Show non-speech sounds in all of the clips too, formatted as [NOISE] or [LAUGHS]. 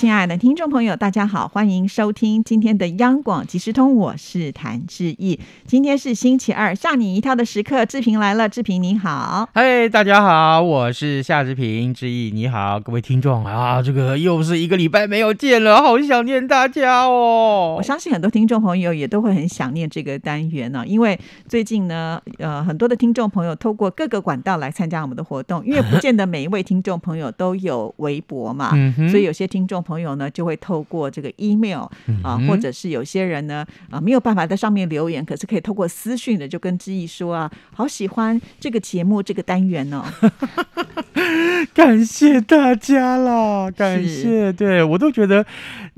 亲爱的听众朋友，大家好，欢迎收听今天的央广即时通，我是谭志毅。今天是星期二，吓你一跳的时刻，志平来了，志平你好，嗨，大家好，我是夏志平，志毅你好，各位听众啊，这个又是一个礼拜没有见了，好想念大家哦。我相信很多听众朋友也都会很想念这个单元呢，因为最近呢，呃，很多的听众朋友透过各个管道来参加我们的活动，因为不见得每一位听众朋友都有微博嘛，所以有些听众。朋友呢就会透过这个 email 啊，或者是有些人呢啊没有办法在上面留言，可是可以透过私讯的就跟志毅说啊，好喜欢这个节目这个单元哦。[LAUGHS] 感谢大家啦，感谢，对我都觉得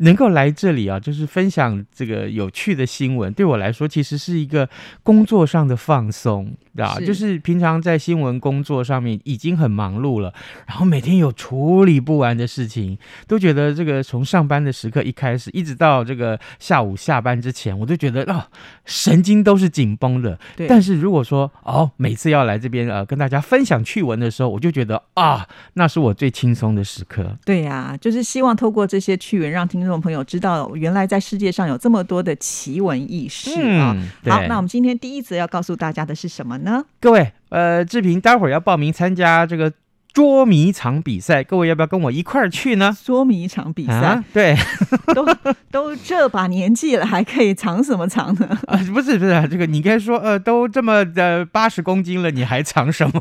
能够来这里啊，就是分享这个有趣的新闻，对我来说其实是一个工作上的放松。啊，就是平常在新闻工作上面已经很忙碌了，然后每天有处理不完的事情，都觉得这个从上班的时刻一开始，一直到这个下午下班之前，我都觉得啊，神经都是紧绷的。但是如果说哦，每次要来这边呃跟大家分享趣闻的时候，我就觉得啊，那是我最轻松的时刻。对呀，就是希望透过这些趣闻，让听众朋友知道，原来在世界上有这么多的奇闻异事啊。好，那我们今天第一则要告诉大家的是什么呢？各位，呃，志平，待会儿要报名参加这个捉迷藏比赛，各位要不要跟我一块儿去呢？捉迷藏比赛，对，[LAUGHS] 都都这把年纪了，还可以藏什么藏呢？[LAUGHS] 啊，不是不是，这个你应该说，呃，都这么的八十公斤了，你还藏什么？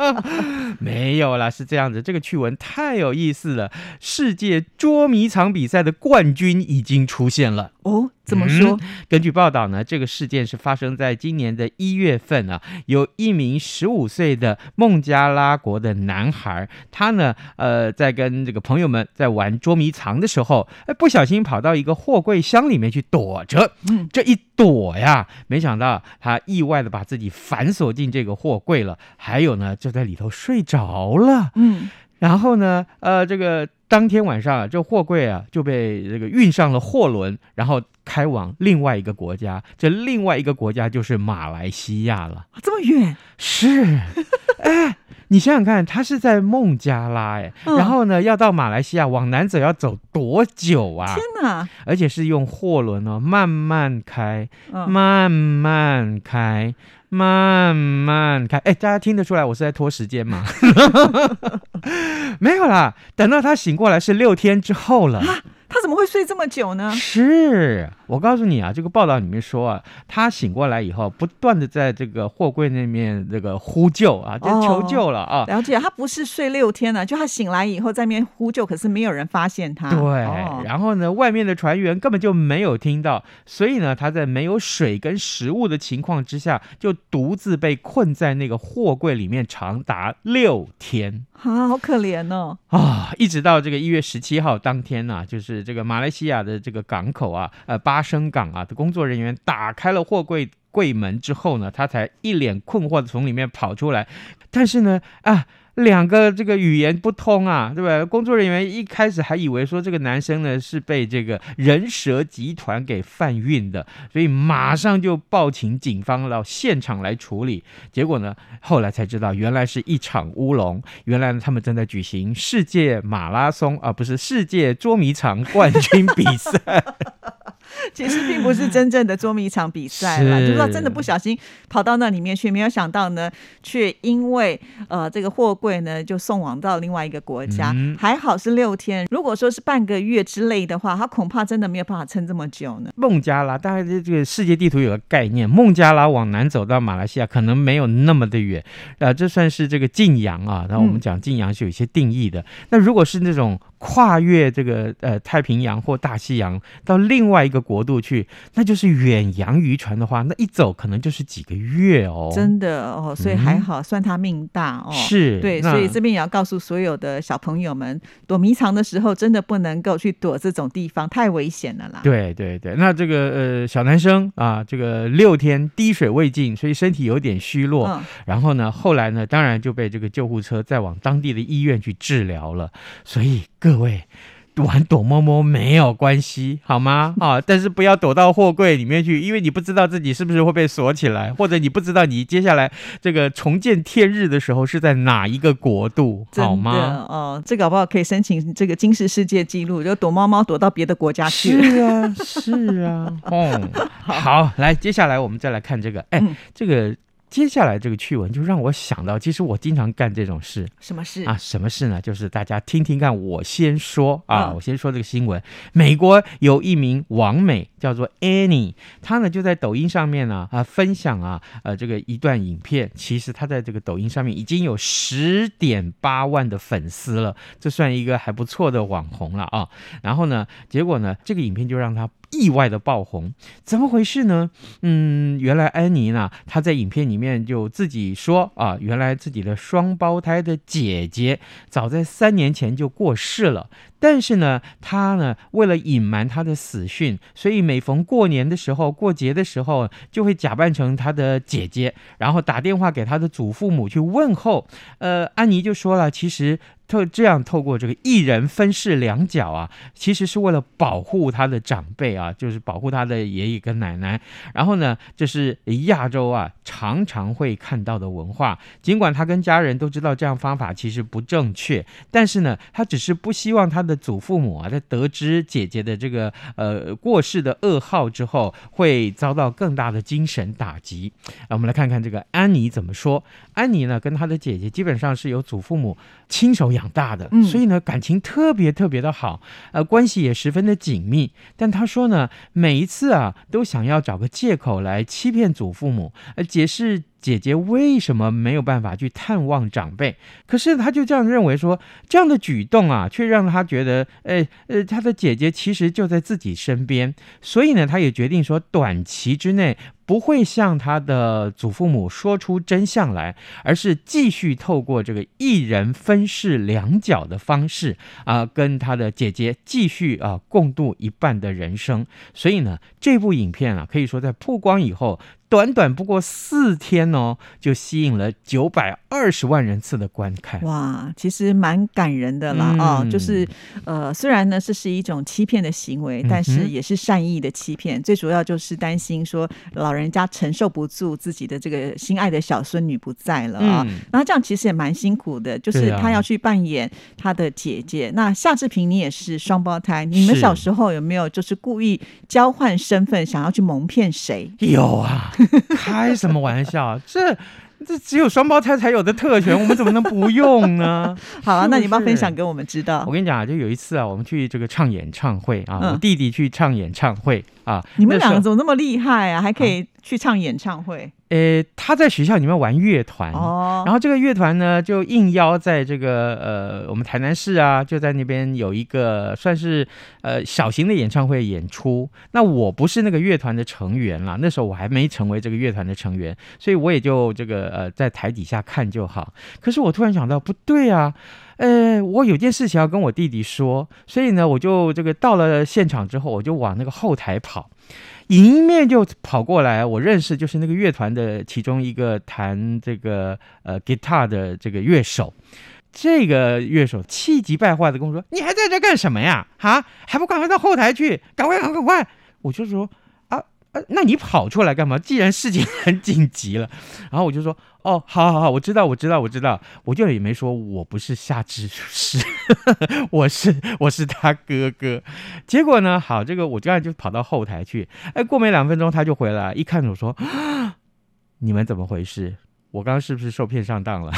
[LAUGHS] 没有啦，是这样子，这个趣闻太有意思了，世界捉迷藏比赛的冠军已经出现了哦。怎么说？根据报道呢，这个事件是发生在今年的一月份啊。有一名十五岁的孟加拉国的男孩，他呢，呃，在跟这个朋友们在玩捉迷藏的时候，哎，不小心跑到一个货柜箱里面去躲着。嗯，这一躲呀，没想到他意外的把自己反锁进这个货柜了，还有呢，就在里头睡着了。嗯。然后呢，呃，这个当天晚上，这货柜啊就被这个运上了货轮，然后开往另外一个国家。这另外一个国家就是马来西亚了。这么远？是。哎，你想想看，他是在孟加拉，哎，然后呢，要到马来西亚往南走要走多久啊？天哪！而且是用货轮哦，慢慢开，慢慢开。慢慢开，哎，大家听得出来我是在拖时间吗？[LAUGHS] [LAUGHS] 没有啦，等到他醒过来是六天之后了。他怎么会睡这么久呢？是我告诉你啊，这个报道里面说啊，他醒过来以后，不断的在这个货柜那面这个呼救啊，就求救了啊。了解，他不是睡六天了，就他醒来以后在面呼救，可是没有人发现他。对，然后呢，外面的船员根本就没有听到，所以呢，他在没有水跟食物的情况之下，就独自被困在那个货柜里面长达六天。啊，好可怜哦！啊，一直到这个一月十七号当天呢，就是这个马来西亚的这个港口啊，呃，巴生港啊的工作人员打开了货柜柜门之后呢，他才一脸困惑的从里面跑出来。但是呢，啊。两个这个语言不通啊，对吧？工作人员一开始还以为说这个男生呢是被这个人蛇集团给贩运的，所以马上就报请警方到现场来处理。结果呢，后来才知道原来是一场乌龙，原来他们正在举行世界马拉松啊，不是世界捉迷藏冠军比赛。[LAUGHS] 其实并不是真正的捉迷藏比赛了，就是说真的不小心跑到那里面去，没有想到呢，却因为呃这个货柜呢就送往到另外一个国家，还好是六天。如果说是半个月之类的话，他恐怕真的没有办法撑这么久呢。孟加拉大概这个世界地图有个概念，孟加拉往南走到马来西亚可能没有那么的远，啊，这算是这个近洋啊。然后我们讲近洋是有一些定义的。那如果是那种跨越这个呃太平洋或大西洋到另外一个国度去，那就是远洋渔船的话，那一走可能就是几个月哦。真的哦，所以还好，算他命大哦。是，对，所以这边也要告诉所有的小朋友们，躲迷藏的时候真的不能够去躲这种地方，太危险了啦。对对对，那这个呃小男生啊，这个六天滴水未进，所以身体有点虚弱。嗯，然后呢，后来呢，当然就被这个救护车再往当地的医院去治疗了。所以各位。玩躲猫猫没有关系，好吗？啊，但是不要躲到货柜里面去，因为你不知道自己是不是会被锁起来，或者你不知道你接下来这个重见天日的时候是在哪一个国度，好吗？哦，这搞不好可以申请这个金氏世界纪录，就躲猫猫躲到别的国家去。是啊，是啊，哦，[LAUGHS] 好，来，接下来我们再来看这个，哎，嗯这个接下来这个趣闻就让我想到，其实我经常干这种事什么事啊，？什么事呢？就是大家听听看，我先说啊，嗯我先说这个新闻，美国有一名网美叫做 Annie，她呢就在抖音上面呢啊分享啊呃这个一段影片，其实她在这个抖音上面已经有十点八万的粉丝了，这算一个还不错的网红了啊。然后呢，结果呢，这个影片就让她意外的爆红，怎么回事呢？嗯，原来安妮呢，她在影片里面就自己说啊，原来自己的双胞胎的姐姐早在三年前就过世了。但是呢，她呢为了隐瞒她的死讯，所以每逢过年的时候、过节的时候，就会假扮成她的姐姐，然后打电话给她的祖父母去问候。呃，安妮就说了，其实透这样透过这个一人分饰两角啊，其实是为了保护他的长辈啊，就是保护他的爷爷跟奶奶。然后呢，这是亚洲啊常常会看到的文化。尽管他跟家人都知道这样方法其实不正确，但是呢，他只是不希望他的祖父母啊，在得知姐姐的这个呃过世的噩耗之后，会遭到更大的精神打击。啊，我们来看看这个安妮怎么说。安妮呢，跟她的姐姐基本上是由祖父母亲手养养大的，嗯所以呢，感情特别特别的好，呃，关系也十分的紧密。但他说呢，每一次啊，都想要找个借口来欺骗祖父母，呃，解释姐姐为什么没有办法去探望长辈。可是她就这样认为说，这样的举动啊，却让她觉得，呃呃，她的姐姐其实就在自己身边，所以呢，她也决定说，短期之内。不会向他的祖父母说出真相来，而是继续透过这个一人分饰两角的方式啊、跟他的姐姐继续啊、共度一半的人生。所以呢，这部影片啊，可以说在曝光以后，短短不过四天哦，就吸引了九百二十万人次的观看。哇，其实蛮感人的啦啊、嗯就是呃，虽然呢这是一种欺骗的行为，但是也是善意的欺骗。最主要就是担心说老人家承受不住自己的这个心爱的小孙女不在了啊。嗯然后这样其实也蛮辛苦的，就是他要去扮演他的姐姐。那夏志平，你也是双胞胎，你们小时候有没有就是故意交换身份，想要去蒙骗谁？有啊，[LAUGHS] 开什么玩笑？这这只有双胞胎才有的特权，我们怎么能不用呢？[LAUGHS] 好啊，那你要不要分享给我们知道我？跟你讲啊，就有一次啊，我们去这个唱演唱会啊，嗯我弟弟去唱演唱会啊，你们两个怎么那么厉害啊？还可以去唱演唱会、呃，他在学校里面玩乐团。哦？然后这个乐团呢，就应邀在这个呃，我们台南市啊，就在那边有一个算是呃小型的演唱会演出。那我不是那个乐团的成员啦，那时候我还没成为这个乐团的成员，所以我也就这个呃在台底下看就好。可是我突然想到，不对啊，呃，我有件事情要跟我弟弟说，所以呢，我就这个到了现场之后，我就往那个后台跑。迎面就跑过来，我认识就是那个乐团的其中一个弹这个呃 guitar 的这个乐手。这个乐手气急败坏的跟我说：“你还在这干什么呀？啊，还不赶快到后台去，赶快，赶快，快！”我就说：“啊，呃，那你跑出来干嘛？既然事情很紧急了。”然后我就说：“哦，好好好，我知道，我知道，我知道。”我就也没说我不是夏之是，[LAUGHS] 我是我是他哥哥。结果呢，好，这个我这样就跑到后台去。哎，过没两分钟他就回来，一看我说：“ [GASPS] 你们怎么回事？我刚刚是不是受骗上当了？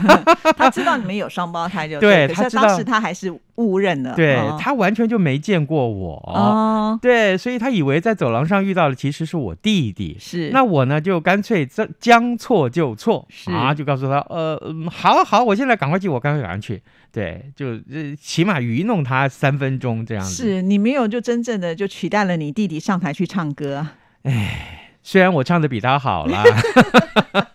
[LAUGHS] 他知道你们有双胞胎就可是对他知道当时他还是误认了，对哦他完全就没见过我。哦，对，所以他以为在走廊上遇到的其实是我弟弟。是那我呢，就干脆将将错就错是啊，就告诉他，呃，嗯好好，我现在赶快去，我赶快赶快去。对，就呃起码愚弄他三分钟这样子。是你没有就真正的就取代了你弟弟上台去唱歌，虽然我唱的比他好啦，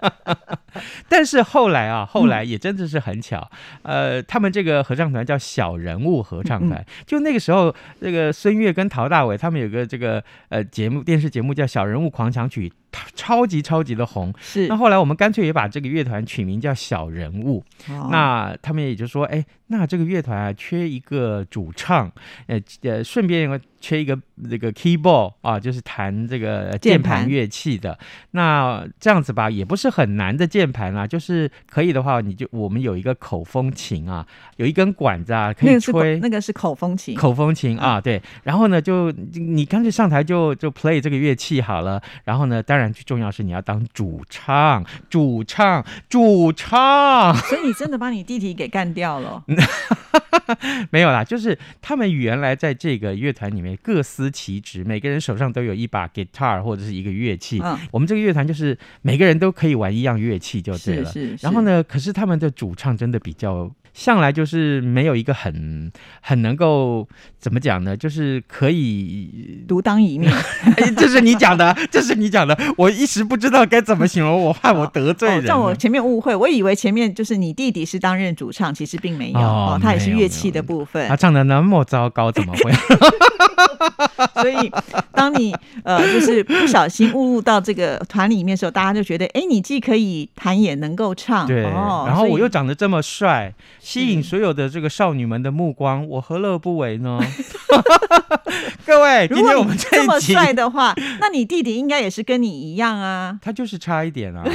[LAUGHS] 但是后来啊，后来也真的是很巧，呃，他们这个合唱团叫小人物合唱团，就那个时候，这个孙悦跟陶大伟他们有个这个呃节目电视节目叫《小人物狂想曲》，超级超级的红。是那后来我们干脆也把这个乐团取名叫小人物，哦那他们也就说，哎，那这个乐团啊缺一个主唱，呃呃，顺便缺一个这个 keyboard 啊，就是弹这个键盘乐器的。那这样子吧，也不是很难的键盘啦，就是可以的话，你就我们有一个口风琴啊，有一根管子啊，可以吹。那个是口风琴，口风琴啊，对，然后呢，就你干脆上台就就 play 这个乐器好了。然后呢，当然最重要是你要当主唱，主唱，主唱。[LAUGHS] 所以你真的把你弟弟给干掉了，[LAUGHS] 没有啦，就是他们原来在这个乐团里面各司其职，每个人手上都有一把 guitar 或者是一个乐器。嗯，我们这个乐团就是每个人都可以玩一样乐器就对了。是是，然后呢，可是他们的主唱真的比较。向来就是没有一个很很能够怎么讲呢？就是可以，独当一面，哎，这是你讲的，[LAUGHS] 这是你讲的，我一时不知道该怎么形容，我怕我得罪哦，人了。让我前面误会，我以为前面就是你弟弟是担任主唱，其实并没有他也是乐器的部分他，唱的那么糟糕，怎么会？[LAUGHS] [LAUGHS] 所以当你呃就是不小心误入到这个团里面的时候，大家就觉得，哎，你既可以弹也能够唱，对，哦，然后我又长得这么帅，吸引所有的这个少女们的目光，我何乐不为呢？[LAUGHS] 各位，今如果我们这这么，帅的话，那你弟弟应该也是跟你一样啊。他就是差一点啊。[LAUGHS]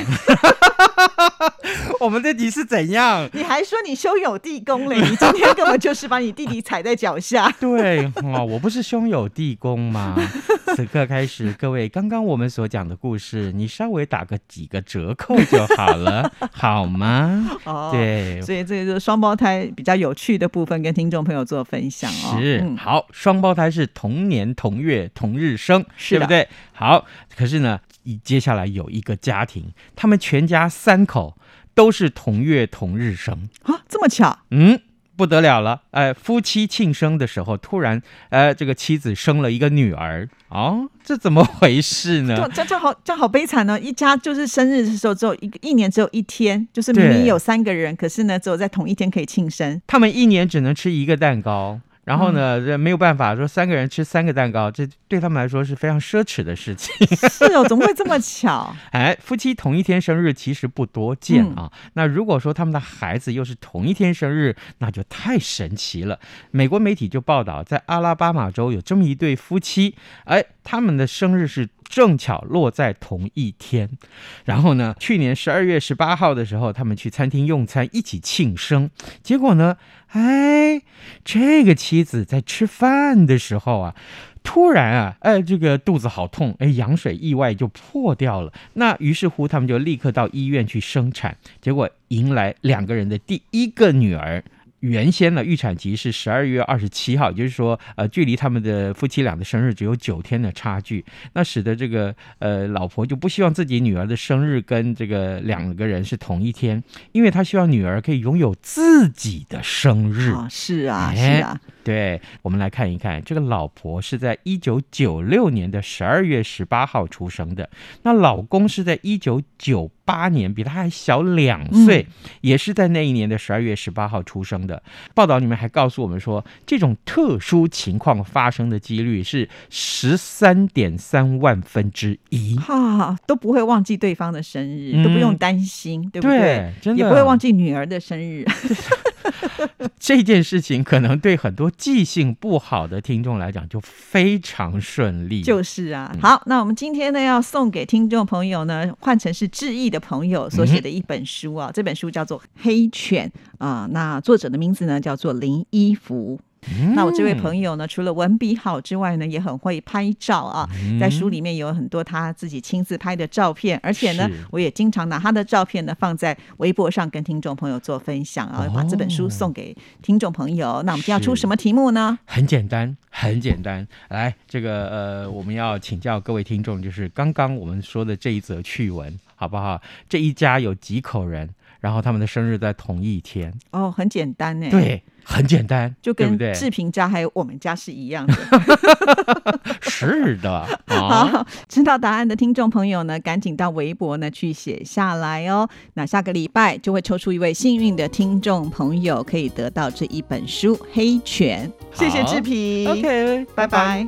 [LAUGHS] 我们这集是怎样？你还说你兄友弟恭嘞？你今天根本就是把你弟弟踩在脚下。[LAUGHS] 对哦，我不是兄友弟恭吗？[LAUGHS] 此刻开始，各位，刚刚我们所讲的故事，你稍微打个几个折扣就好了，好吗？哦，对，所以这个就是双胞胎比较有趣的部分，跟听众朋友做分享哦。是、嗯好，双胞胎是同年同月同日生，是对不对？好，可是呢，以接下来有一个家庭，他们全家三口都是同月同日生，啊，这么巧，嗯。不得了了，呃，夫妻庆生的时候，突然，呃，这个妻子生了一个女儿，哦，这怎么回事呢 [LAUGHS] 这？这这好这好悲惨呢！一家就是生日的时候只有一个一年只有一天，就是明明有三个人，可是呢只有在同一天可以庆生。他们一年只能吃一个蛋糕，然后呢，这没有办法说三个人吃三个蛋糕，这对他们来说是非常奢侈的事情。是哦，怎么会这么巧？[LAUGHS] 哎，夫妻同一天生日其实不多见嗯啊。那如果说他们的孩子又是同一天生日，那就太神奇了。美国媒体就报道，在阿拉巴马州有这么一对夫妻，哎，他们的生日是正巧落在同一天。然后呢，去年十二月十八号的时候，他们去餐厅用餐，一起庆生。结果呢，哎，这个妻子在吃饭的时候啊。突然啊，哎，这个肚子好痛，哎，羊水意外就破掉了。那于是乎，他们就立刻到医院去生产，结果迎来两个人的第一个女儿。原先呢，预产期是十二月二十七号，也就是说，呃，距离他们的夫妻俩的生日只有九天的差距，那使得这个呃老婆就不希望自己女儿的生日跟这个两个人是同一天，因为她希望女儿可以拥有自己的生日。啊，是啊，哎是啊，对，我们来看一看，这个老婆是在一九九六年的十二月十八号出生的，那老公是在一九九八年，比他还小两岁，也是在那一年的十二月十八号出生的。报道里面还告诉我们说，这种特殊情况发生的几率是十三点三万分之一。哈、都不会忘记对方的生日，嗯都不用担心，对不对真的也不会忘记女儿的生日。[LAUGHS] [LAUGHS] 这件事情可能对很多记性不好的听众来讲就非常顺利。就是啊，好，那我们今天呢要送给听众朋友呢，换成是致意的朋友所写的一本书啊，这本书叫做《黑犬》啊、那作者的名字呢叫做林一福。那我这位朋友呢，除了文笔好之外呢，也很会拍照啊。嗯在书里面有很多他自己亲自拍的照片，而且呢，我也经常拿他的照片呢放在微博上跟听众朋友做分享啊，哦把这本书送给听众朋友。那我们今天要出什么题目呢？很简单，很简单。来，这个呃，我们要请教各位听众，就是刚刚我们说的这一则趣闻，好不好？这一家有几口人，然后他们的生日在同一天，哦，很简单呢，，对，很简单，就跟？志平家还有我们家是一样的。[LAUGHS] 是的啊。好，知道答案的听众朋友呢，赶紧到微博呢去写下来哦。那下个礼拜就会抽出一位幸运的听众朋友，可以得到这一本书《黑犬》。谢谢志平 OK，拜拜